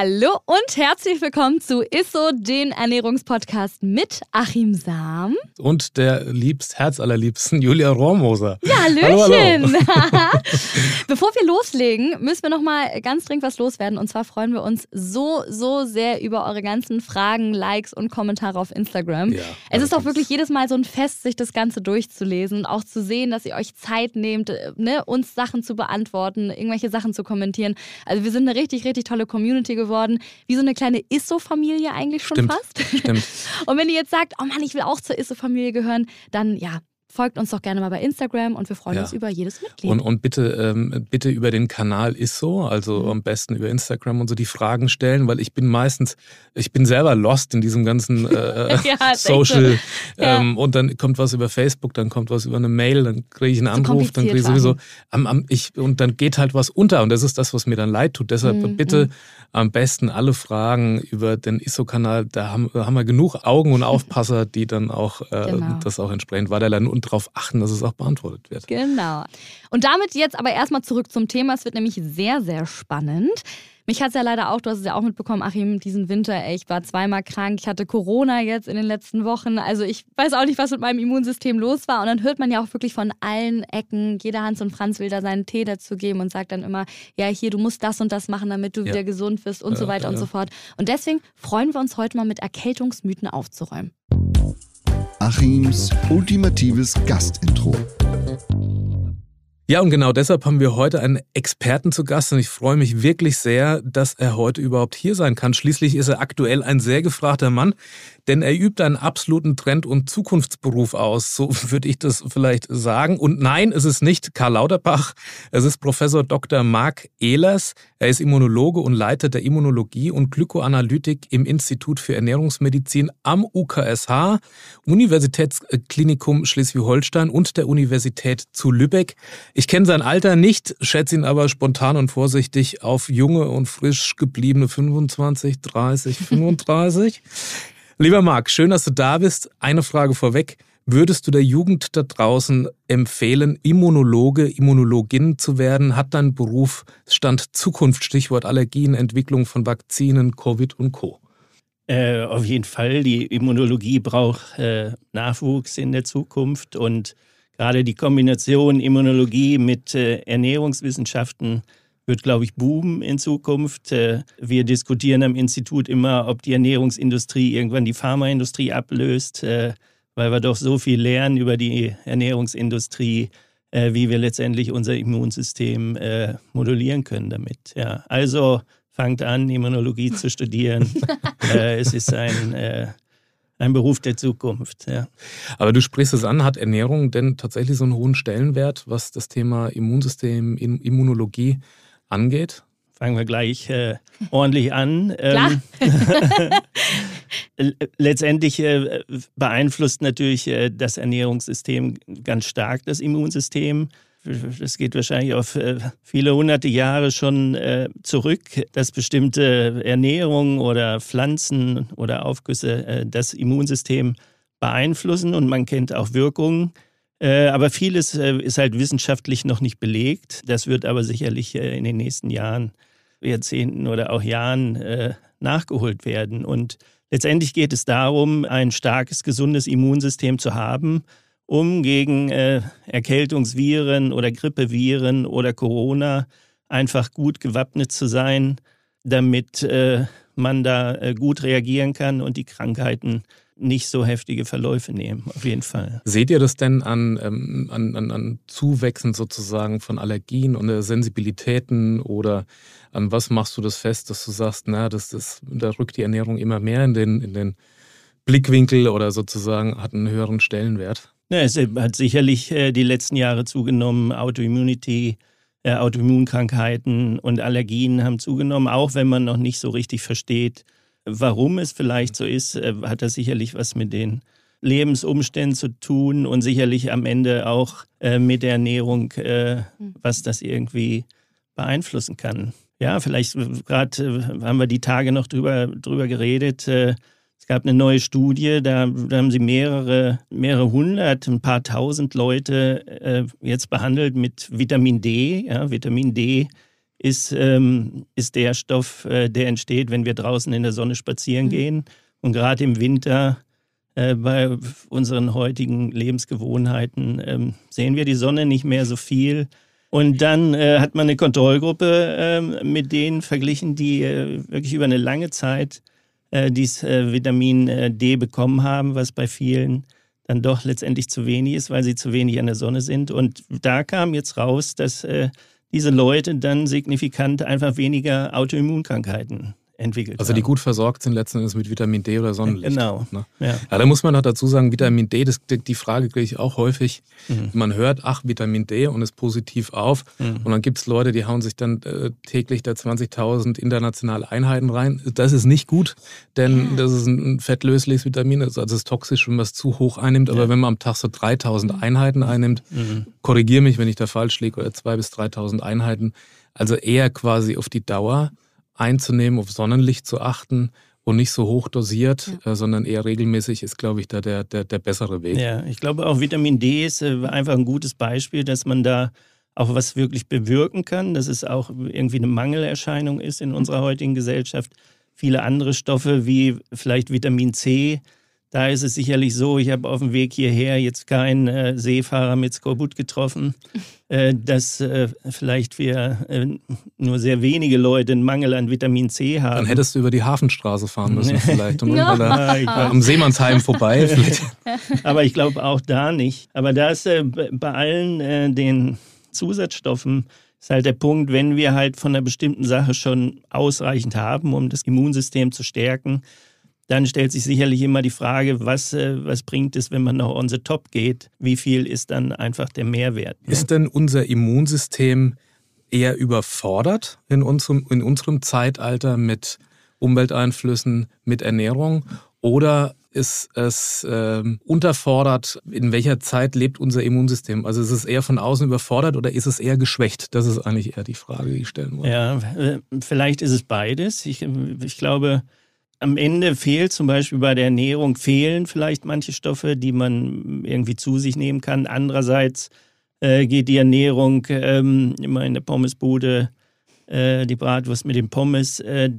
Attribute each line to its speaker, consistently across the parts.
Speaker 1: Hallo und herzlich willkommen zu ISSO, den Ernährungspodcast mit Achim Sam.
Speaker 2: Und der liebst, herzallerliebsten Julia Rohrmoser.
Speaker 1: Ja, Hallöchen. Hallo, hallo. Bevor wir loslegen, müssen wir noch mal ganz dringend was loswerden. Und zwar freuen wir uns so, so sehr über eure ganzen Fragen, Likes und Kommentare auf Instagram. Ja, es ist auch wirklich jedes Mal so ein Fest, sich das Ganze durchzulesen und auch zu sehen, dass ihr euch Zeit nehmt, ne, uns Sachen zu beantworten, irgendwelche Sachen zu kommentieren. Also wir sind eine richtig, richtig tolle Community geworden, wie so eine kleine Isso-Familie eigentlich schon
Speaker 2: Stimmt.
Speaker 1: fast.
Speaker 2: Stimmt.
Speaker 1: Und wenn ihr jetzt sagt, oh Mann, ich will auch zur Isso-Familie gehören, dann ja, folgt uns doch gerne mal bei Instagram und wir freuen ja. uns über jedes Mitglied.
Speaker 2: Und, und bitte, ähm, bitte über den Kanal ISSO, also mhm. am besten über Instagram und so die Fragen stellen, weil ich bin meistens, ich bin selber lost in diesem ganzen äh, ja, Social so. ähm, ja. und dann kommt was über Facebook, dann kommt was über eine Mail, dann kriege ich einen Anruf, dann kriege ich sowieso, am, am, ich, und dann geht halt was unter und das ist das, was mir dann leid tut. Deshalb mhm. bitte mhm. am besten alle Fragen über den ISSO-Kanal, da haben, haben wir genug Augen und Aufpasser, die dann auch äh, genau. das auch entsprechend weiterleiten und darauf achten, dass es auch beantwortet wird.
Speaker 1: Genau. Und damit jetzt aber erstmal zurück zum Thema. Es wird nämlich sehr, sehr spannend. Mich hat es ja leider auch, du hast es ja auch mitbekommen, Achim, diesen Winter, ey, ich war zweimal krank, ich hatte Corona jetzt in den letzten Wochen. Also ich weiß auch nicht, was mit meinem Immunsystem los war. Und dann hört man ja auch wirklich von allen Ecken, jeder Hans und Franz will da seinen Tee dazu geben und sagt dann immer, ja, hier, du musst das und das machen, damit du ja. wieder gesund wirst und ja, so weiter ja, und so fort. Und deswegen freuen wir uns heute mal mit Erkältungsmythen aufzuräumen.
Speaker 3: Achims ultimatives Gastintro.
Speaker 2: Ja, und genau deshalb haben wir heute einen Experten zu Gast und ich freue mich wirklich sehr, dass er heute überhaupt hier sein kann. Schließlich ist er aktuell ein sehr gefragter Mann, denn er übt einen absoluten Trend- und Zukunftsberuf aus. So würde ich das vielleicht sagen. Und nein, es ist nicht Karl Lauterbach, es ist Professor Dr. Marc Ehlers. Er ist Immunologe und Leiter der Immunologie und Glykoanalytik im Institut für Ernährungsmedizin am UKSH, Universitätsklinikum Schleswig-Holstein und der Universität zu Lübeck. Ich kenne sein Alter nicht, schätze ihn aber spontan und vorsichtig auf junge und frisch gebliebene 25, 30, 35. Lieber Marc, schön, dass du da bist. Eine Frage vorweg. Würdest du der Jugend da draußen empfehlen, Immunologe, Immunologin zu werden? Hat dein Beruf Stand Zukunft, Stichwort Allergien, Entwicklung von Vakzinen, Covid und Co.?
Speaker 4: Äh, auf jeden Fall. Die Immunologie braucht äh, Nachwuchs in der Zukunft und gerade die Kombination Immunologie mit äh, Ernährungswissenschaften wird, glaube ich, boomen in Zukunft. Äh, wir diskutieren am Institut immer, ob die Ernährungsindustrie irgendwann die Pharmaindustrie ablöst, äh, weil wir doch so viel lernen über die Ernährungsindustrie, äh, wie wir letztendlich unser Immunsystem modulieren können damit. Ja, also fangt an, Immunologie zu studieren. Es ist ein ein Beruf der Zukunft. Ja.
Speaker 2: Aber du sprichst es an, hat Ernährung denn tatsächlich so einen hohen Stellenwert, was das Thema Immunsystem, Immunologie angeht?
Speaker 4: Fangen wir gleich äh, ordentlich an.
Speaker 1: Ähm,
Speaker 4: letztendlich äh, beeinflusst natürlich äh, das Ernährungssystem ganz stark das Immunsystem. Das geht wahrscheinlich auf äh, viele hunderte Jahre schon äh, zurück, dass bestimmte Ernährung oder Pflanzen oder Aufgüsse äh, das Immunsystem beeinflussen und man kennt auch Wirkungen. Aber vieles ist halt wissenschaftlich noch nicht belegt. Das wird aber sicherlich in den nächsten Jahren, Jahrzehnten oder auch Jahren nachgeholt werden. Und letztendlich geht es darum, ein starkes, gesundes Immunsystem zu haben, um gegen äh, Erkältungsviren oder Grippeviren oder Corona einfach gut gewappnet zu sein, damit äh, man da äh, gut reagieren kann und die Krankheiten nicht so heftige Verläufe nehmen, auf jeden Fall.
Speaker 2: Seht ihr das denn an, ähm, an, an, Zuwächsen sozusagen von Allergien und äh, Sensibilitäten oder an was machst du das fest, dass du sagst, na, das, das, da rückt die Ernährung immer mehr in den, in den Blickwinkel oder sozusagen hat einen höheren Stellenwert?
Speaker 4: Ja, es hat sicherlich äh, die letzten Jahre zugenommen. Autoimmunity, äh, Autoimmunkrankheiten und Allergien haben zugenommen, auch wenn man noch nicht so richtig versteht, warum es vielleicht so ist, äh, hat das sicherlich was mit den Lebensumständen zu tun und sicherlich am Ende auch äh, mit der Ernährung, äh, hm. was das irgendwie beeinflussen kann. ja, vielleicht gerade haben wir die Tage noch drüber, drüber geredet. Es gab eine neue Studie, da, da haben sie mehrere, mehrere hundert, ein paar tausend Leute äh, jetzt behandelt mit Vitamin D. Ja, Vitamin D ist, ähm, ist der Stoff, äh, der entsteht, wenn wir draußen in der Sonne spazieren mhm. gehen. Und gerade im Winter äh, bei unseren heutigen Lebensgewohnheiten ähm, sehen wir die Sonne nicht mehr so viel. Und dann äh, hat man eine Kontrollgruppe äh, mit denen verglichen, die äh, wirklich über eine lange Zeit äh, dieses äh, Vitamin äh, D bekommen haben, was bei vielen dann doch letztendlich zu wenig ist, weil sie zu wenig an der Sonne sind. Und da kam jetzt raus, dass diese Leute dann signifikant einfach weniger Autoimmunkrankheiten entwickelt
Speaker 2: Also die gut versorgt sind letzten Endes mit Vitamin D oder Sonnenlicht.
Speaker 4: Genau.
Speaker 2: Ne? Ja. ja. da muss man noch dazu sagen, Vitamin D, das, die Frage kriege ich auch häufig. Mhm. Man hört, ach, Vitamin D und ist positiv auf. Mhm. Und dann gibt es Leute, die hauen sich dann äh, täglich da 20.000 internationale Einheiten rein. Das ist nicht gut, denn das ist ein fettlösliches Vitamin. Also es ist toxisch, wenn man es zu hoch einnimmt. Aber ja. wenn man am Tag so 3.000 Einheiten einnimmt, mhm. korrigiere mich, wenn ich da falsch liege, oder 2.000 bis 3.000 Einheiten, also eher quasi auf die Dauer einzunehmen, auf Sonnenlicht zu achten und nicht so hoch dosiert, ja. äh, sondern eher regelmäßig ist, glaube ich, da der, der, der bessere Weg.
Speaker 4: Ja, ich glaube auch Vitamin D ist äh, einfach ein gutes Beispiel, dass man da auch was wirklich bewirken kann, dass es auch irgendwie eine Mangelerscheinung ist in unserer heutigen Gesellschaft. Viele andere Stoffe wie vielleicht Vitamin C, da ist es sicherlich so, ich habe auf dem Weg hierher jetzt keinen äh, Seefahrer mit Skorbut getroffen, äh, dass äh, vielleicht wir äh, nur sehr wenige Leute einen Mangel an Vitamin C haben.
Speaker 2: Dann hättest du über die Hafenstraße fahren müssen vielleicht und no. da, am Seemannsheim vorbei.
Speaker 4: Aber ich glaube auch da nicht. Aber da ist äh, bei allen äh, den Zusatzstoffen ist halt der Punkt, wenn wir halt von einer bestimmten Sache schon ausreichend haben, um das Immunsystem zu stärken, dann stellt sich sicherlich immer die Frage, was, äh, was bringt es, wenn man noch on the top geht? Wie viel ist dann einfach der Mehrwert?
Speaker 2: Ne? Ist denn unser Immunsystem eher überfordert in unserem, in unserem Zeitalter mit Umwelteinflüssen, mit Ernährung? Oder ist es äh, unterfordert? In welcher Zeit lebt unser Immunsystem? Also ist es eher von außen überfordert oder ist es eher geschwächt? Das ist eigentlich eher die Frage, die ich stellen wollte.
Speaker 4: Ja, vielleicht ist es beides. Ich, ich glaube, am Ende fehlt zum Beispiel bei der Ernährung, fehlen vielleicht manche Stoffe, die man irgendwie zu sich nehmen kann. Andererseits äh, geht die Ernährung ähm, immer in der Pommesbude, äh, die Bratwurst mit dem Pommes, äh,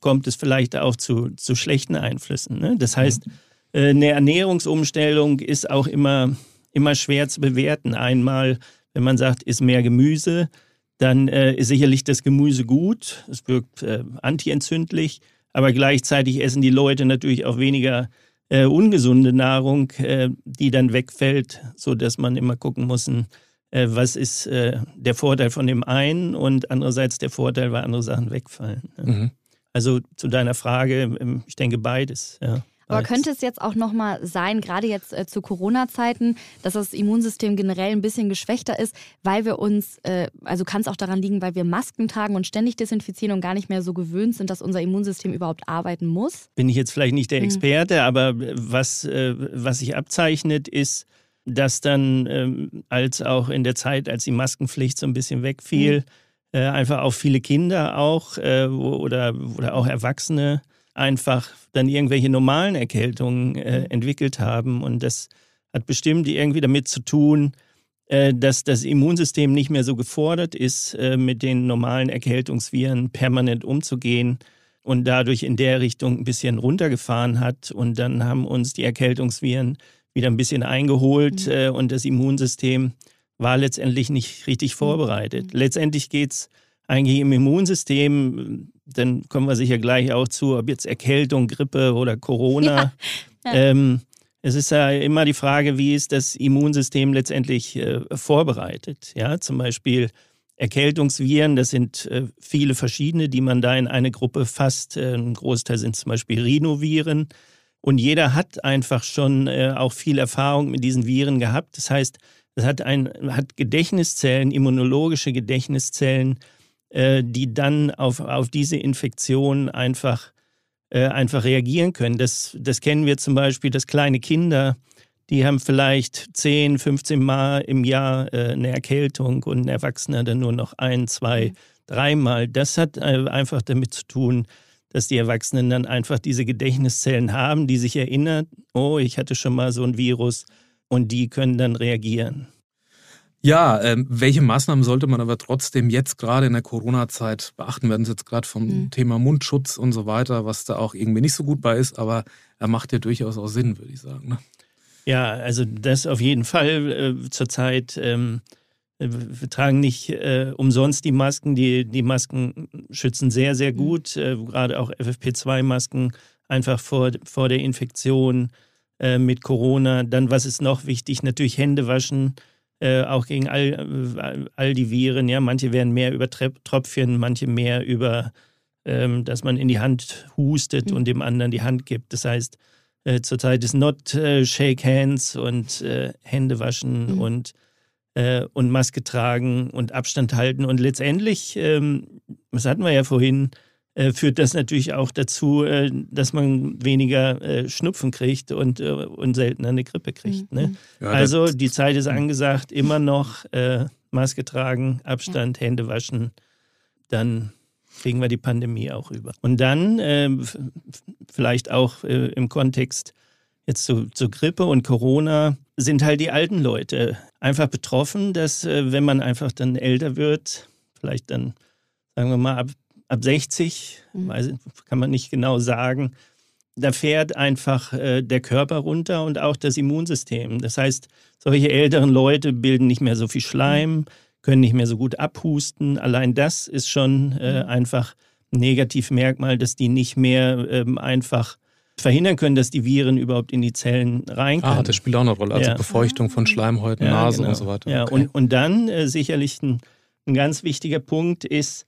Speaker 4: kommt es vielleicht auch zu, zu schlechten Einflüssen. Ne? Das heißt, äh, eine Ernährungsumstellung ist auch immer, immer schwer zu bewerten. Einmal, wenn man sagt, ist mehr Gemüse, dann äh, ist sicherlich das Gemüse gut, es wirkt äh, antientzündlich aber gleichzeitig essen die Leute natürlich auch weniger äh, ungesunde Nahrung, äh, die dann wegfällt, sodass man immer gucken muss, äh, was ist äh, der Vorteil von dem einen und andererseits der Vorteil, weil andere Sachen wegfallen. Ja. Mhm. Also zu deiner Frage, ähm, ich denke beides. Ja.
Speaker 1: Aber könnte es jetzt auch nochmal sein, gerade jetzt äh, zu Corona-Zeiten, dass das Immunsystem generell ein bisschen geschwächter ist, weil wir uns, äh, also kann es auch daran liegen, weil wir Masken tragen und ständig desinfizieren und gar nicht mehr so gewöhnt sind, dass unser Immunsystem überhaupt arbeiten muss?
Speaker 4: Bin ich jetzt vielleicht nicht der hm. Experte, mhm. aber was, äh, was sich abzeichnet, ist, dass dann, ähm, als auch in der Zeit, als die Maskenpflicht so ein bisschen wegfiel, mhm. äh, einfach auch viele Kinder auch äh, oder, oder auch Erwachsene einfach dann irgendwelche normalen Erkältungen äh, mhm. entwickelt haben. Und das hat bestimmt irgendwie damit zu tun, äh, dass das Immunsystem nicht mehr so gefordert ist, äh, mit den normalen Erkältungsviren permanent umzugehen und dadurch in der Richtung ein bisschen runtergefahren hat. Und dann haben uns die Erkältungsviren wieder ein bisschen eingeholt mhm. Äh, und das Immunsystem war letztendlich nicht richtig mhm. vorbereitet. Mhm. Letztendlich geht es eigentlich im Immunsystem, dann kommen wir sicher gleich auch zu, ob jetzt Erkältung, Grippe oder Corona. Ja. Ja. Ähm, es ist ja immer die Frage, wie ist das Immunsystem letztendlich äh, vorbereitet? Ja, zum Beispiel Erkältungsviren, das sind äh, viele verschiedene, die man da in eine Gruppe fasst. Äh, ein Großteil sind zum Beispiel Rhinoviren. Und jeder hat einfach schon äh, auch viel Erfahrung mit diesen Viren gehabt. Das heißt, es hat, ein, hat Gedächtniszellen, immunologische Gedächtniszellen, äh, die dann auf, auf diese Infektion einfach, äh, einfach reagieren können. Das, das kennen wir zum Beispiel, dass kleine Kinder, die haben vielleicht 10, 15 Mal im Jahr äh, eine Erkältung und ein Erwachsener dann nur noch ein, zwei, dreimal. Das hat äh, einfach damit zu tun, dass die Erwachsenen dann einfach diese Gedächtniszellen haben, die sich erinnern, oh, ich hatte schon mal so ein Virus und die können dann reagieren.
Speaker 2: Ja, ähm, welche Maßnahmen sollte man aber trotzdem jetzt gerade in der Corona-Zeit beachten? Wir werden es jetzt gerade vom mhm. Thema Mundschutz und so weiter, was da auch irgendwie nicht so gut bei ist, aber er macht ja durchaus auch Sinn, würde ich sagen. Ne?
Speaker 4: Ja, also das auf jeden Fall äh, zurzeit. Ähm, wir tragen nicht äh, umsonst die Masken. Die, die Masken schützen sehr, sehr mhm. gut. Äh, gerade auch FFP2-Masken einfach vor, vor der Infektion äh, mit Corona. Dann, was ist noch wichtig? Natürlich Hände waschen, äh, auch gegen all, all die Viren. Ja, manche werden mehr über Tröpfchen, manche mehr über, ähm, dass man in die Hand hustet mhm. und dem anderen die Hand gibt. Das heißt, äh, zurzeit ist not äh, shake hands und Hände waschen mhm. und äh, und Maske tragen und Abstand halten. Und letztendlich, ähm, das hatten wir ja vorhin, äh, führt das natürlich auch dazu, äh, dass man weniger äh, Schnupfen kriegt und, äh, und seltener eine Grippe kriegt. Ne? Mhm. Ja, also die Zeit ist angesagt, immer noch äh, Maske tragen, Abstand, ja. Hände waschen, dann kriegen wir die Pandemie auch über. Und dann ähm, vielleicht auch im Kontext jetzt zu, zu Grippe und Corona sind halt die alten Leute einfach betroffen, dass äh, wenn man einfach dann älter wird, vielleicht dann, sagen wir mal, ab, ab 60, mhm. weiß, kann man nicht genau sagen, da fährt einfach äh, der Körper runter und auch das Immunsystem. Das heißt, solche älteren Leute bilden nicht mehr so viel Schleim, können nicht mehr so gut abhusten. Allein das ist schon äh, mhm. einfach ein Negativmerkmal, dass die nicht mehr ähm, einfach verhindern können, dass die Viren überhaupt in die Zellen rein können. Ah,
Speaker 2: das spielt auch eine Rolle. Also ja. Befeuchtung von Schleimhäuten, ja, Nasen genau. und so weiter.
Speaker 4: Ja, okay. und, und dann äh, sicherlich ein, ein, ganz wichtiger Punkt ist,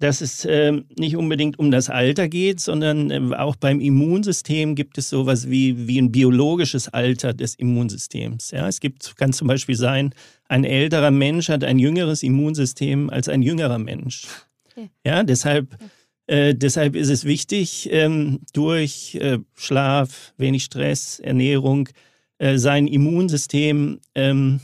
Speaker 4: dass es äh, nicht unbedingt um das Alter geht, sondern äh, auch beim Immunsystem gibt es sowas wie, wie ein biologisches Alter des Immunsystems. Ja, es gibt, kann zum Beispiel sein, ein älterer Mensch hat ein jüngeres Immunsystem als ein jüngerer Mensch. Okay. Ja, deshalb äh, deshalb ist es wichtig, ähm, durch äh, Schlaf, wenig Stress, Ernährung äh, sein Immunsystem ähm,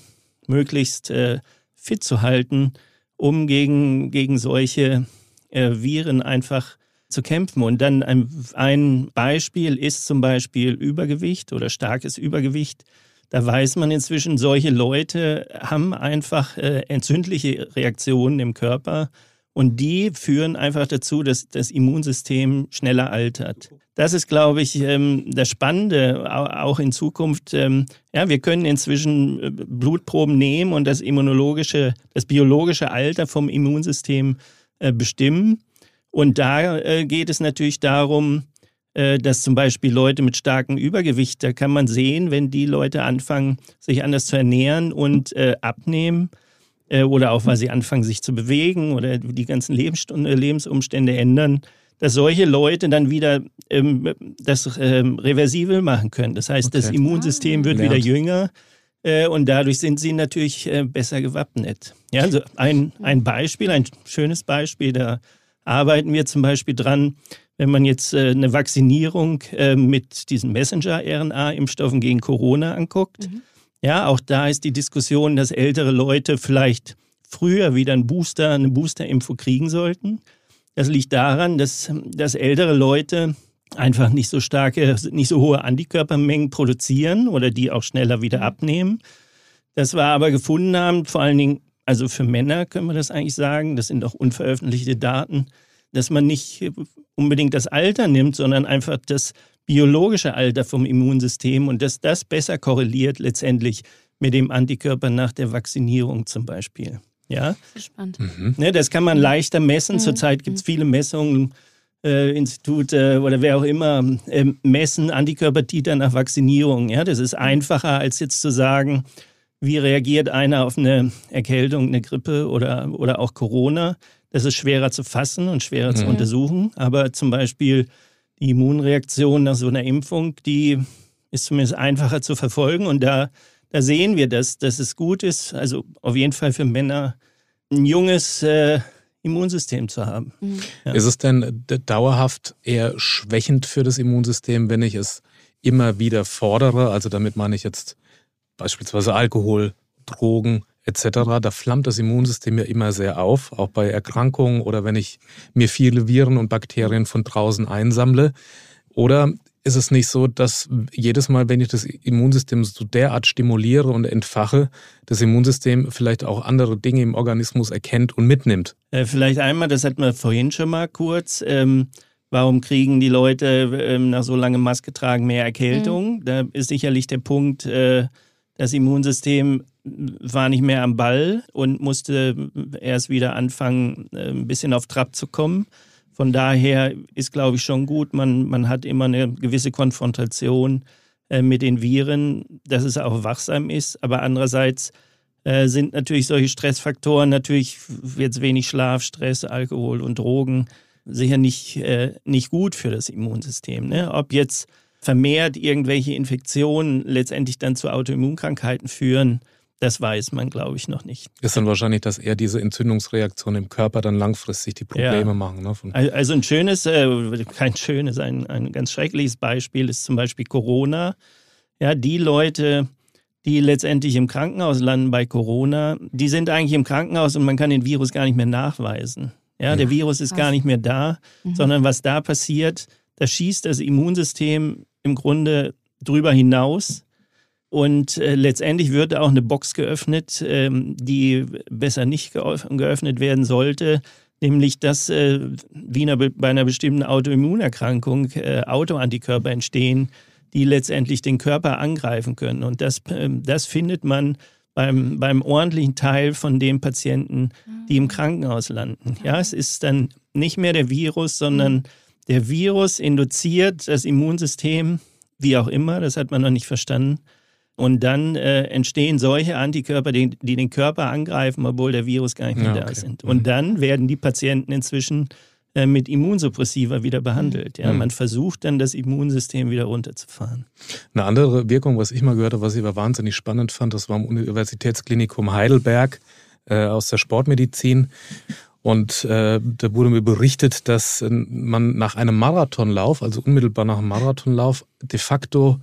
Speaker 4: möglichst äh, fit zu halten, um gegen, gegen solche Viren einfach zu kämpfen. Und dann ein, ein Beispiel ist zum Beispiel Übergewicht oder starkes Übergewicht. Da weiß man inzwischen, solche Leute haben einfach äh, entzündliche Reaktionen im Körper und die führen einfach dazu, dass das Immunsystem schneller altert. Das ist, glaube ich, ähm, das Spannende, auch in Zukunft. Ähm, ja, wir können inzwischen äh, Blutproben nehmen und das immunologische, das biologische Alter vom Immunsystem äh, bestimmen. Und da äh, geht es natürlich darum, dass zum Beispiel Leute mit starkem Übergewicht, da kann man sehen, wenn die Leute anfangen, sich anders zu ernähren und abnehmen, äh, oder auch weil sie anfangen, sich zu bewegen oder die ganzen äh, Lebensumstände ändern, dass solche Leute dann wieder ähm, das ähm, reversibel machen können. Das heißt, okay. das Immunsystem wird Lernt. wieder jünger äh, und dadurch sind sie natürlich äh, besser gewappnet. Ja, also ein, ein Beispiel, ein schönes Beispiel, da arbeiten wir zum Beispiel dran, wenn man jetzt äh, eine Vaccinierung äh, mit diesen Messenger-RNA-Impfstoffen gegen Corona anguckt. Mhm ja, auch da ist die Diskussion, dass ältere Leute vielleicht früher wieder einen Booster, eine Boosterimpfung kriegen sollten. Das liegt daran, dass, dass ältere Leute einfach nicht so starke, nicht so hohe Antikörpermengen produzieren oder die auch schneller wieder abnehmen. Das wir aber gefunden haben, vor allen Dingen, also für Männer können wir das eigentlich sagen, das sind auch unveröffentlichte Daten, dass man nicht unbedingt das Alter nimmt, sondern einfach das biologische Alter vom Immunsystem und dass das besser korreliert letztendlich mit dem Antikörper nach der Vaccinierung zum Beispiel. Ja? Das ist spannend. Mhm. Ne, das kann man leichter messen. Mhm. Zurzeit gibt es mhm. viele Messungen, äh, Institute oder wer auch immer, äh, messen Antikörpertiter nach Vaccinierung. Ja? Das ist einfacher, als jetzt zu sagen, wie reagiert einer auf eine Erkältung, eine Grippe oder, oder auch Corona. Das ist schwerer zu fassen und schwerer mhm. zu untersuchen. Aber zum Beispiel die Immunreaktion nach so einer Impfung, die ist zumindest einfacher zu verfolgen. Und da, da sehen wir, dass, dass es gut ist, also auf jeden Fall für Männer, ein junges äh, Immunsystem zu haben.
Speaker 2: Mhm. Ja. Ist es denn dauerhaft eher schwächend für das Immunsystem, wenn ich es immer wieder fordere? Also damit meine ich jetzt beispielsweise Alkohol, Drogen, etc., da flammt das Immunsystem ja immer sehr auf, auch bei Erkrankungen oder wenn ich mir viele Viren und Bakterien von draußen einsammle. Oder ist es nicht so, dass jedes Mal, wenn ich das Immunsystem so derart stimuliere und entfache, das Immunsystem vielleicht auch andere Dinge im Organismus erkennt und mitnimmt?
Speaker 4: Äh, vielleicht einmal, das hatten wir vorhin schon mal kurz. Ähm, warum kriegen die Leute ähm, nach so langem Maske tragen mehr Erkältung? Mhm. Da ist sicherlich der Punkt, äh, das Immunsystem war nicht mehr am Ball und musste erst wieder anfangen, äh, ein bisschen auf Trab zu kommen. Von daher ist, glaube ich, schon gut, man, man hat immer eine gewisse Konfrontation äh, mit den Viren, dass es auch wachsam ist. Aber andererseits äh, sind natürlich solche Stressfaktoren, natürlich jetzt wenig Schlaf, Stress, Alkohol und Drogen, sicher nicht, äh, nicht gut für das Immunsystem. Ne? Ob jetzt vermehrt irgendwelche Infektionen letztendlich dann zu Autoimmunkrankheiten führen, das weiß man, glaube ich, noch nicht.
Speaker 2: Ist dann wahrscheinlich, dass eher diese Entzündungsreaktionen im Körper dann langfristig die Probleme ja. machen. Ne?
Speaker 4: also ein schönes, äh, kein schönes, ein, ein ganz schreckliches Beispiel ist zum Beispiel Corona. Ja, die Leute, die letztendlich im Krankenhaus landen bei Corona, die sind eigentlich im Krankenhaus und man kann den Virus gar nicht mehr nachweisen. Ja, ja. der Virus ist gar nicht mehr da, mhm. sondern was da passiert, da schießt das Immunsystem im Grunde drüber hinaus und äh, letztendlich wird auch eine Box geöffnet, ähm, die besser nicht geöffnet werden sollte, nämlich dass äh, wie einer, bei einer bestimmten Autoimmunerkrankung äh, Autoantikörper entstehen, die letztendlich den Körper angreifen können. Und das, ähm, das findet man beim, beim ordentlichen Teil von den Patienten, die im Krankenhaus landen. Ja, es ist dann nicht mehr der Virus, sondern der Virus induziert das Immunsystem, wie auch immer, das hat man noch nicht verstanden, und dann äh, entstehen solche Antikörper, die, die, den Körper angreifen, obwohl der Virus gar nicht mehr ja, okay. da sind. Und mhm. dann werden die Patienten inzwischen äh, mit Immunsuppressiva wieder behandelt. Ja? Mhm. Man versucht dann, das Immunsystem wieder runterzufahren.
Speaker 2: Eine andere Wirkung, was ich mal gehört habe, was ich aber wahnsinnig spannend fand, das war am Universitätsklinikum Heidelberg äh, aus der Sportmedizin. Und äh, da wurde mir berichtet, dass äh, man nach einem Marathonlauf, also unmittelbar nach einem Marathonlauf, de facto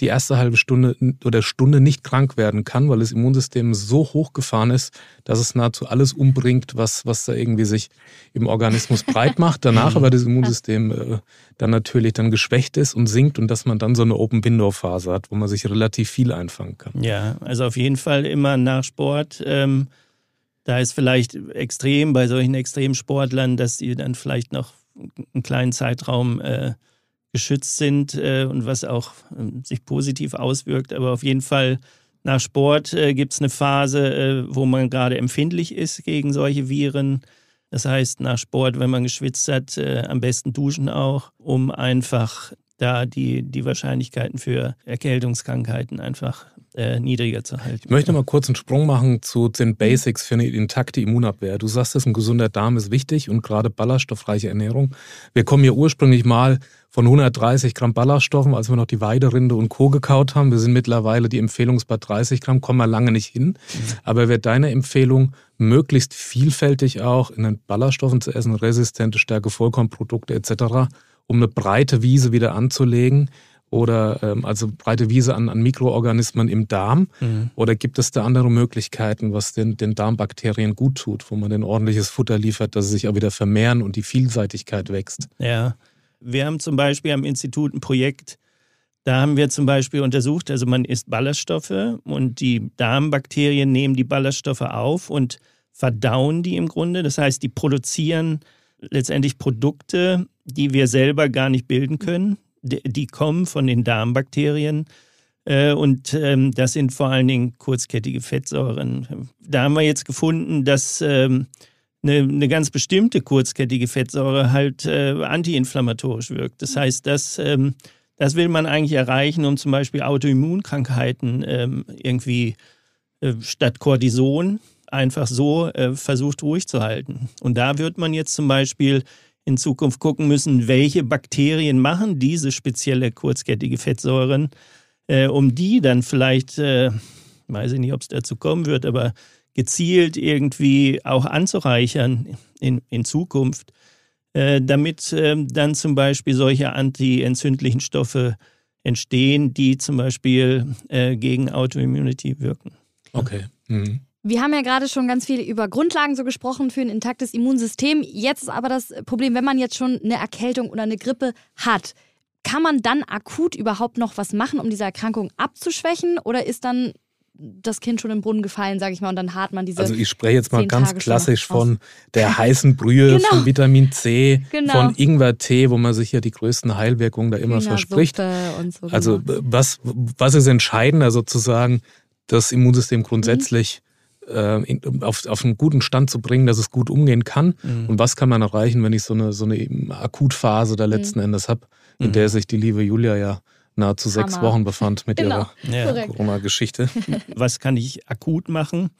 Speaker 2: die erste halbe Stunde oder Stunde nicht krank werden kann, weil das Immunsystem so hochgefahren ist, dass es nahezu alles umbringt, was, was da irgendwie sich im Organismus breit macht. Danach aber das Immunsystem äh, dann natürlich dann geschwächt ist und sinkt und dass man dann so eine Open-Window-Phase hat, wo man sich relativ viel einfangen kann.
Speaker 4: Ja, also auf jeden Fall immer nach Sport. Ähm, da ist vielleicht extrem bei solchen Extremsportlern, dass sie dann vielleicht noch einen kleinen Zeitraum äh, geschützt sind äh, und was auch äh, sich positiv auswirkt. Aber auf jeden Fall nach Sport äh, gibt es eine Phase, äh, wo man gerade empfindlich ist gegen solche Viren. Das heißt, nach Sport, wenn man geschwitzt hat, äh, am besten duschen auch, um einfach da die, die Wahrscheinlichkeiten für Erkältungskrankheiten einfach äh, niedriger zu halten.
Speaker 2: Ich möchte mal kurz einen Sprung machen zu den Basics für eine intakte Immunabwehr. Du sagst, ein gesunder Darm ist wichtig und gerade ballaststoffreiche Ernährung. Wir kommen ja ursprünglich mal von 130 Gramm Ballaststoffen, als wir noch die Weiderinde und Co. gekaut haben. Wir sind mittlerweile die Empfehlung bei 30 Gramm, kommen wir lange nicht hin. Mhm. Aber wäre deine Empfehlung, möglichst vielfältig auch in den Ballaststoffen zu essen, resistente Stärke, Vollkornprodukte etc., um eine breite Wiese wieder anzulegen, oder ähm, also breite Wiese an, an Mikroorganismen im Darm? Mhm. Oder gibt es da andere Möglichkeiten, was den, den Darmbakterien gut tut, wo man den ordentliches Futter liefert, dass sie sich auch wieder vermehren und die Vielseitigkeit wächst?
Speaker 4: Ja, wir haben zum Beispiel am Institut ein Projekt, da haben wir zum Beispiel untersucht, also man isst Ballaststoffe und die Darmbakterien nehmen die Ballaststoffe auf und verdauen die im Grunde. Das heißt, die produzieren letztendlich Produkte, die wir selber gar nicht bilden können die kommen von den Darmbakterien. Äh, und ähm, das sind vor allen Dingen kurzkettige Fettsäuren. Da haben wir jetzt gefunden, dass ähm, eine, eine ganz bestimmte kurzkettige Fettsäure halt äh, antiinflammatorisch wirkt. Das heißt, das, ähm, das will man eigentlich erreichen, um zum Beispiel Autoimmunkrankheiten irgendwie äh, statt Cortison einfach so versucht ruhig zu halten. Und da wird man jetzt zum Beispiel in Zukunft gucken müssen, welche Bakterien machen diese spezielle kurzkettige Fettsäuren, äh, um die dann vielleicht, äh, weiß ich nicht, ob es dazu kommen wird, aber gezielt irgendwie auch anzureichern in, in Zukunft, äh, damit äh, dann zum Beispiel solche antientzündlichen Stoffe entstehen, die zum Beispiel äh, gegen Autoimmunity wirken.
Speaker 2: Okay. Mhm.
Speaker 1: Wir haben ja gerade schon ganz viel über Grundlagen so gesprochen für ein intaktes Immunsystem. Jetzt ist aber das Problem, wenn man jetzt schon eine Erkältung oder eine Grippe hat, kann man dann akut überhaupt noch was machen, um diese Erkrankung abzuschwächen? Oder ist dann das Kind schon im Brunnen gefallen, sage ich mal, und dann hat man diese.
Speaker 2: Also ich spreche jetzt mal ganz Tage klassisch von der heißen Brühe, genau. von Vitamin C, genau. von Ingwertee, wo man sich ja die größten Heilwirkungen da immer verspricht. So, also genau. was, was ist entscheidender sozusagen, das Immunsystem grundsätzlich mhm. äh, auf, auf einen guten Stand zu bringen, dass es gut umgehen kann. Mhm. Und was kann man erreichen, wenn ich so eine, so eine Akutphase da letzten mhm. Endes habe, in der mhm. sich die liebe Julia ja nahezu Hammer. sechs Wochen befand mit genau. ihrer ja. Corona-Geschichte.
Speaker 4: Was kann ich akut machen?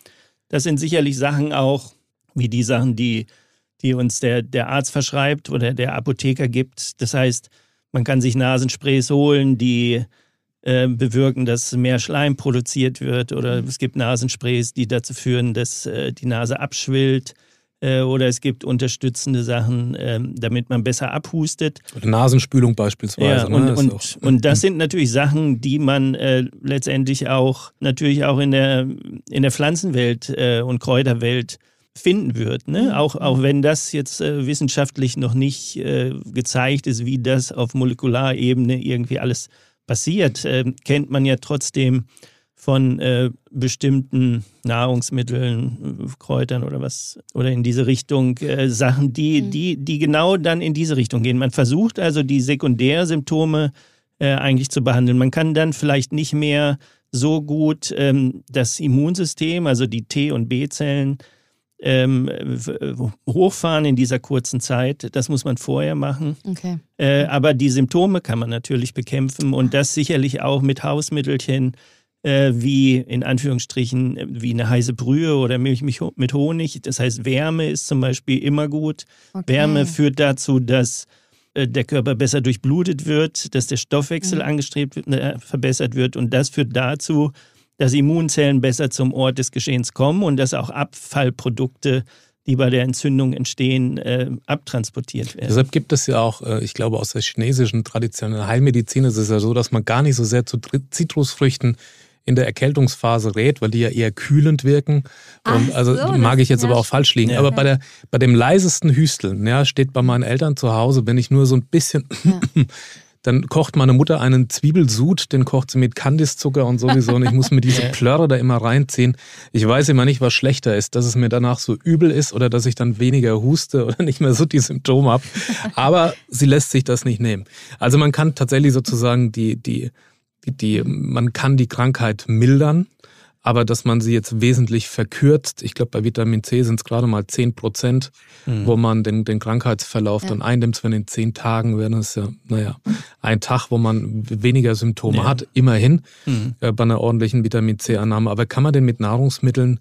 Speaker 4: Das sind sicherlich Sachen auch, wie die Sachen, die, die uns der, der Arzt verschreibt oder der Apotheker gibt. Das heißt, man kann sich Nasensprays holen, die äh, bewirken, dass mehr Schleim produziert wird. Oder es gibt Nasensprays, die dazu führen, dass äh, die Nase abschwillt. Äh, oder es gibt unterstützende Sachen, ähm, damit man besser abhustet.
Speaker 2: Oder Nasenspülung beispielsweise.
Speaker 4: Ja, und, ne? und, auch, und, das sind natürlich Sachen, die man äh, letztendlich auch natürlich auch in der, in der Pflanzenwelt äh, und Kräuterwelt finden wird. Ne? Mhm. Auch, auch wenn das jetzt äh, wissenschaftlich noch nicht äh, gezeigt ist, wie das auf Molekularebene irgendwie alles passiert, äh, kennt man ja trotzdem von äh, bestimmten Nahrungsmitteln, Kräutern oder was, oder in diese Richtung äh, Sachen, die, mhm. die, die genau dann in diese Richtung gehen. Man versucht also die Sekundärsymptome äh, eigentlich zu behandeln. Man kann dann vielleicht nicht mehr so gut ähm, das Immunsystem, also die T- und B-Zellen, ähm, hochfahren in dieser kurzen Zeit. Das muss man vorher machen. Okay. Äh, aber die Symptome kann man natürlich bekämpfen und das sicherlich auch mit Hausmittelchen äh, wie in Anführungsstrichen äh, wie eine heiße Brühe oder Milch mit Honig. Das heißt, Wärme ist zum Beispiel immer gut. Okay. Wärme führt dazu, dass äh, der Körper besser durchblutet wird, dass der Stoffwechsel mhm. angestrebt wird, äh, verbessert wird und das führt dazu, dass Immunzellen besser zum Ort des Geschehens kommen und dass auch Abfallprodukte die bei der Entzündung entstehen, äh, abtransportiert werden.
Speaker 2: Deshalb gibt es ja auch, äh, ich glaube, aus der chinesischen traditionellen Heilmedizin ist es ja so, dass man gar nicht so sehr zu Zitrusfrüchten in der Erkältungsphase rät, weil die ja eher kühlend wirken. Und also so, mag ich jetzt aber auch falsch liegen. Ja. Aber bei, der, bei dem leisesten Hüsteln, ja, steht bei meinen Eltern zu Hause, wenn ich nur so ein bisschen, ja. dann kocht meine Mutter einen Zwiebelsud, den kocht sie mit Kandiszucker und sowieso. Und ich muss mir diese Plörre da immer reinziehen. Ich weiß immer nicht, was schlechter ist, dass es mir danach so übel ist oder dass ich dann weniger huste oder nicht mehr so die Symptome habe. Aber sie lässt sich das nicht nehmen. Also man kann tatsächlich sozusagen die, die die, man kann die Krankheit mildern, aber dass man sie jetzt wesentlich verkürzt, ich glaube bei Vitamin C sind es gerade mal 10 Prozent, mhm. wo man den, den Krankheitsverlauf ja. dann eindämmt, wenn in zehn Tagen wäre es ja, naja, ein Tag, wo man weniger Symptome ja. hat, immerhin mhm. äh, bei einer ordentlichen Vitamin C-Annahme. Aber kann man denn mit Nahrungsmitteln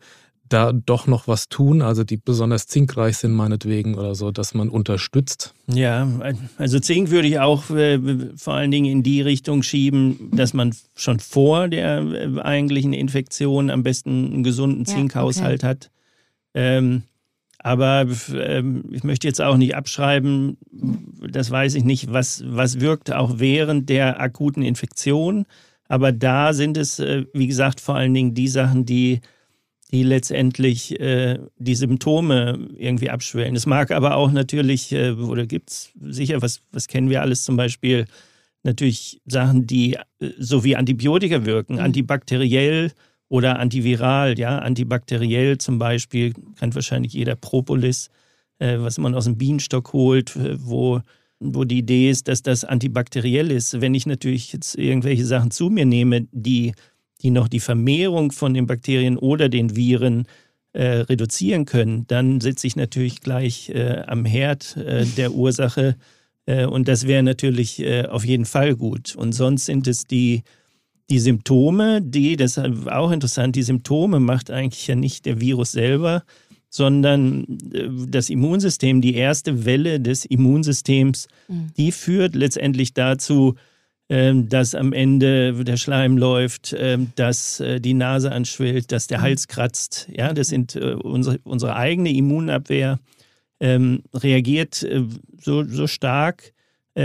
Speaker 2: da doch noch was tun, also die besonders zinkreich sind meinetwegen oder so, dass man unterstützt?
Speaker 4: Ja, also Zink würde ich auch äh, vor allen Dingen in die Richtung schieben, dass man schon vor der äh, eigentlichen Infektion am besten einen gesunden Zinkhaushalt ja, okay. hat. Ähm, aber ähm, ich möchte jetzt auch nicht abschreiben, das weiß ich nicht, was, was wirkt auch während der akuten Infektion. Aber da sind es, äh, wie gesagt, vor allen Dingen die Sachen, die die letztendlich äh, die Symptome irgendwie abschwellen. Es mag aber auch natürlich, äh, oder gibt es sicher, was, was kennen wir alles zum Beispiel, natürlich Sachen, die äh, so wie Antibiotika wirken, mhm. antibakteriell oder antiviral. Ja, antibakteriell zum Beispiel kennt wahrscheinlich jeder Propolis, äh, was man aus dem Bienenstock holt, äh, wo wo die Idee ist, dass das antibakteriell ist. Wenn ich natürlich jetzt irgendwelche Sachen zu mir nehme, die die noch die Vermehrung von den Bakterien oder den Viren äh, reduzieren können, dann sitze ich natürlich gleich äh, am Herd äh, der Ursache äh, und das wäre natürlich äh, auf jeden Fall gut. Und sonst sind es die, die Symptome, die, das ist auch interessant, die Symptome macht eigentlich ja nicht der Virus selber, sondern äh, das Immunsystem, die erste Welle des Immunsystems, mhm. die führt letztendlich dazu, ähm, dass am Ende der Schleim läuft, ähm, dass äh, die Nase anschwillt, dass der. Hals kratzt. Ja, das sind äh, unsere, unsere eigene Immunabwehr ähm, reagiert äh, so, so stark,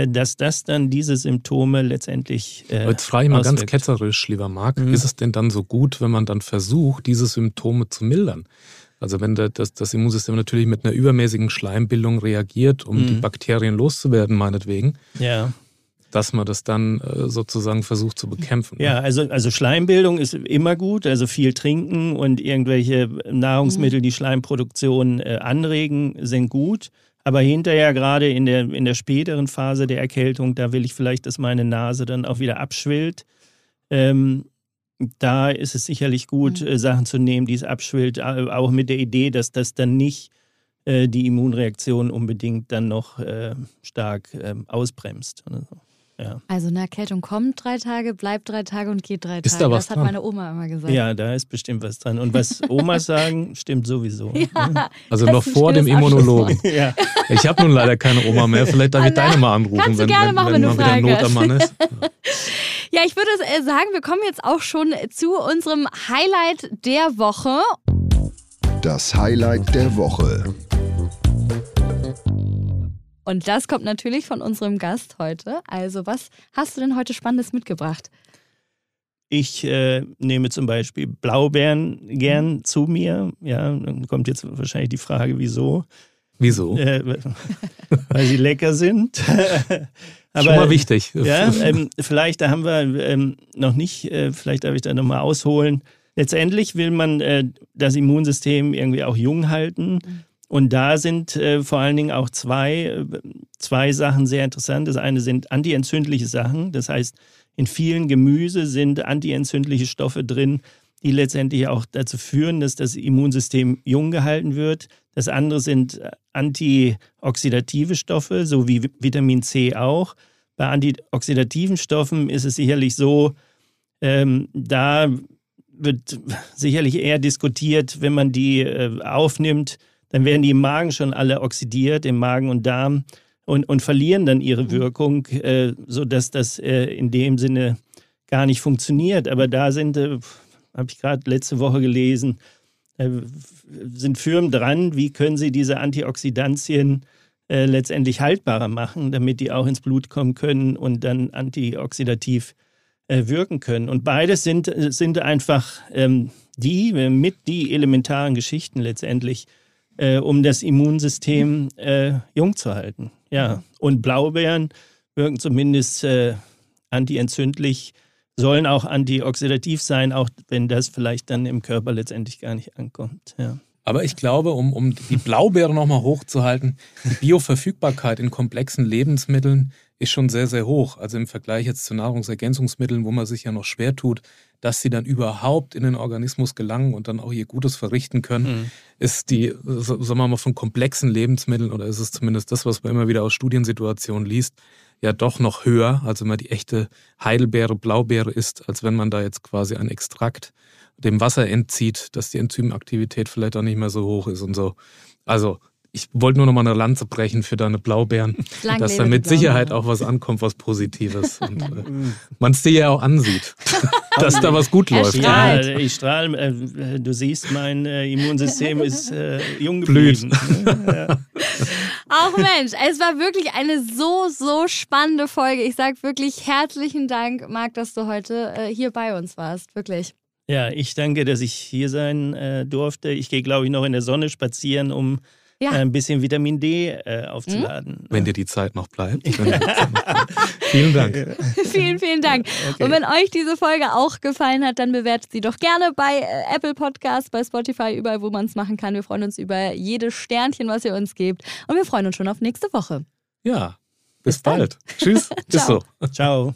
Speaker 4: dass das dann diese Symptome letztendlich.
Speaker 2: Äh, Jetzt frage ich mal auswirkt. ganz ketzerisch, lieber Marc, mhm. ist es denn dann so gut, wenn man dann versucht, diese Symptome zu mildern? Also wenn das, das Immunsystem natürlich mit einer übermäßigen Schleimbildung reagiert, um mhm. die Bakterien loszuwerden, meinetwegen.
Speaker 4: Ja
Speaker 2: dass man das dann äh, sozusagen versucht zu bekämpfen.
Speaker 4: Ja, also, also Schleimbildung ist immer gut, also viel trinken und irgendwelche Nahrungsmittel, mhm. die Schleimproduktion äh, anregen, sind gut. Aber hinterher, gerade in der, in der späteren Phase der Erkältung, da will ich vielleicht, dass meine Nase dann auch wieder abschwillt. Ähm, da ist es sicherlich gut, mhm. äh, Sachen zu nehmen, die es abschwillt, auch mit der Idee, dass das dann nicht die Immunreaktion unbedingt dann noch äh, stark ähm, ausbremst. So.
Speaker 1: Ja. Also eine Erkältung kommt drei Tage, bleibt drei Tage und geht drei ist Tage.
Speaker 2: Da
Speaker 1: was das hat meine Oma immer gesagt.
Speaker 4: Ja, da ist bestimmt was dran. Und was Omas sagen, stimmt sowieso.
Speaker 1: Ja,
Speaker 2: also noch vor dem Immunologen. ja. Ich habe nun leider keine Oma mehr. Vielleicht darf ich deine mal anrufen,
Speaker 1: wenn, wenn, machen, wenn, wenn mal wieder
Speaker 2: Not am Mann ist.
Speaker 1: Ja. ich würde äh, sagen, wir kommen jetzt auch schon zu unserem Highlight der Woche.
Speaker 3: Das Highlight der Woche.
Speaker 1: Und das kommt natürlich von unserem Gast heute. Also, was hast du denn heute Spannendes mitgebracht?
Speaker 4: Ich äh, nehme zum Beispiel Blaubeeren gern mhm. zu mir. Ja, dann kommt jetzt wahrscheinlich die Frage, wieso.
Speaker 2: Wieso?
Speaker 4: Äh, weil sie lecker sind.
Speaker 2: Aber, Schon mal wichtig.
Speaker 4: Ja, ähm, vielleicht, da haben wir ähm, noch nicht, äh, vielleicht darf ich da nochmal ausholen. Letztendlich will man äh, das Immunsystem irgendwie auch jung halten. Mhm. Und da sind äh, vor allen Dingen auch zwei, äh, zwei Sachen sehr interessant. Das eine sind antientzündliche Sachen. Das heißt, in vielen Gemüse sind antientzündliche Stoffe drin, die letztendlich auch dazu führen, dass das Immunsystem jung gehalten wird. Das andere sind äh, antioxidative Stoffe, so wie Vitamin C auch. Bei antioxidativen Stoffen ist es sicherlich so, ähm, da wird sicherlich eher diskutiert, wenn man die äh, aufnimmt, dann werden die im Magen schon alle oxidiert, im Magen und Darm, und, und verlieren dann ihre mhm. Wirkung, äh, sodass das äh, in dem Sinne gar nicht funktioniert. Aber da sind, äh, habe ich gerade letzte Woche gelesen, äh, sind Firmen dran, wie können sie diese Antioxidantien äh, letztendlich haltbarer machen, damit die auch ins Blut kommen können und dann antioxidativ äh, wirken können. Und beides sind, sind einfach ähm, die, mit die elementaren Geschichten letztendlich, äh, um das Immunsystem äh, jung zu halten. Ja, und Blaubeeren wirken zumindest äh, antientzündlich, sollen auch antioxidativ sein, auch wenn das vielleicht dann im Körper letztendlich gar nicht ankommt. Ja.
Speaker 2: Aber ich glaube, um, um die Blaubeere nochmal hochzuhalten, die Bioverfügbarkeit in komplexen Lebensmitteln ist schon sehr, sehr hoch. Also im Vergleich jetzt zu Nahrungsergänzungsmitteln, wo man sich ja noch schwer tut, dass sie dann überhaupt in den Organismus gelangen und dann auch ihr Gutes verrichten können, mhm. ist die, sagen wir mal, von komplexen Lebensmitteln oder ist es zumindest das, was man immer wieder aus Studiensituationen liest, ja doch noch höher, also wenn man die echte Heidelbeere, Blaubeere isst, als wenn man da jetzt quasi ein Extrakt dem Wasser entzieht, dass die Enzymaktivität vielleicht auch nicht mehr so hoch ist und so. Also ich wollte nur noch mal eine Lanze brechen für deine Blaubeeren, Lang dass da mit Sicherheit auch was ankommt, was Positives. Und äh, man es dir ja auch ansieht, dass da was gut läuft.
Speaker 4: Ja, ich strahle. Äh, du siehst, mein äh, Immunsystem ist äh, jung geblieben.
Speaker 1: ja. Auch Mensch, es war wirklich eine so, so spannende Folge. Ich sage wirklich herzlichen Dank, Marc, dass du heute äh, hier bei uns warst. Wirklich.
Speaker 4: Ja, ich danke, dass ich hier sein äh, durfte. Ich gehe, glaube ich, noch in der Sonne spazieren, um ja. Äh, ein bisschen Vitamin D äh, aufzuladen.
Speaker 2: Hm? Wenn dir die Zeit noch bleibt. vielen Dank.
Speaker 1: vielen, vielen Dank. Okay. Und wenn euch diese Folge auch gefallen hat, dann bewertet sie doch gerne bei äh, Apple Podcasts, bei Spotify, überall, wo man es machen kann. Wir freuen uns über jedes Sternchen, was ihr uns gebt. Und wir freuen uns schon auf nächste Woche.
Speaker 2: Ja, bis, bis bald. Tschüss. bis so.
Speaker 4: Ciao.